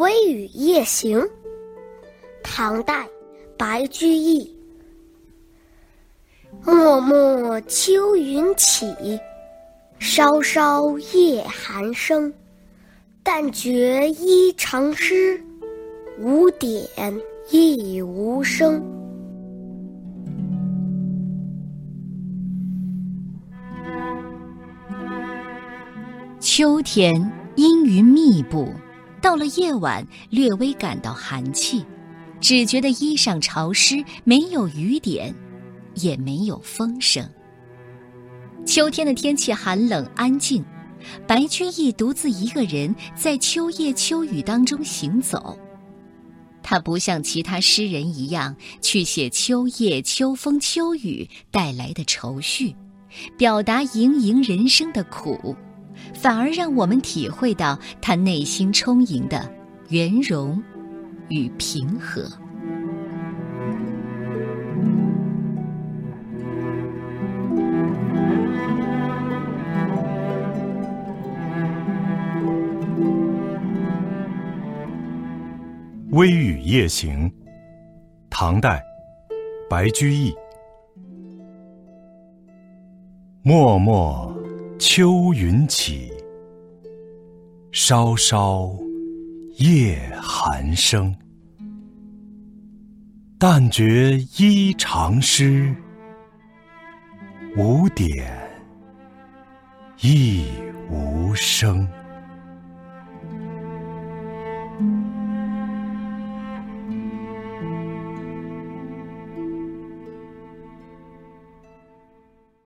微雨夜行，唐代，白居易。漠漠秋云起，稍稍夜寒声。但觉衣长湿，无点亦无声。秋天阴云密布，到了夜晚略微感到寒气，只觉得衣裳潮湿，没有雨点，也没有风声。秋天的天气寒冷安静。白居易独自一个人在秋夜秋雨当中行走，他不像其他诗人一样去写秋夜秋风秋雨带来的愁绪，表达盈盈人生的苦，反而让我们体会到他内心充盈的圆融与平和。微雨夜行，唐代，白居易。默默秋云起，稍稍夜寒声。但觉衣长湿，无点亦无声。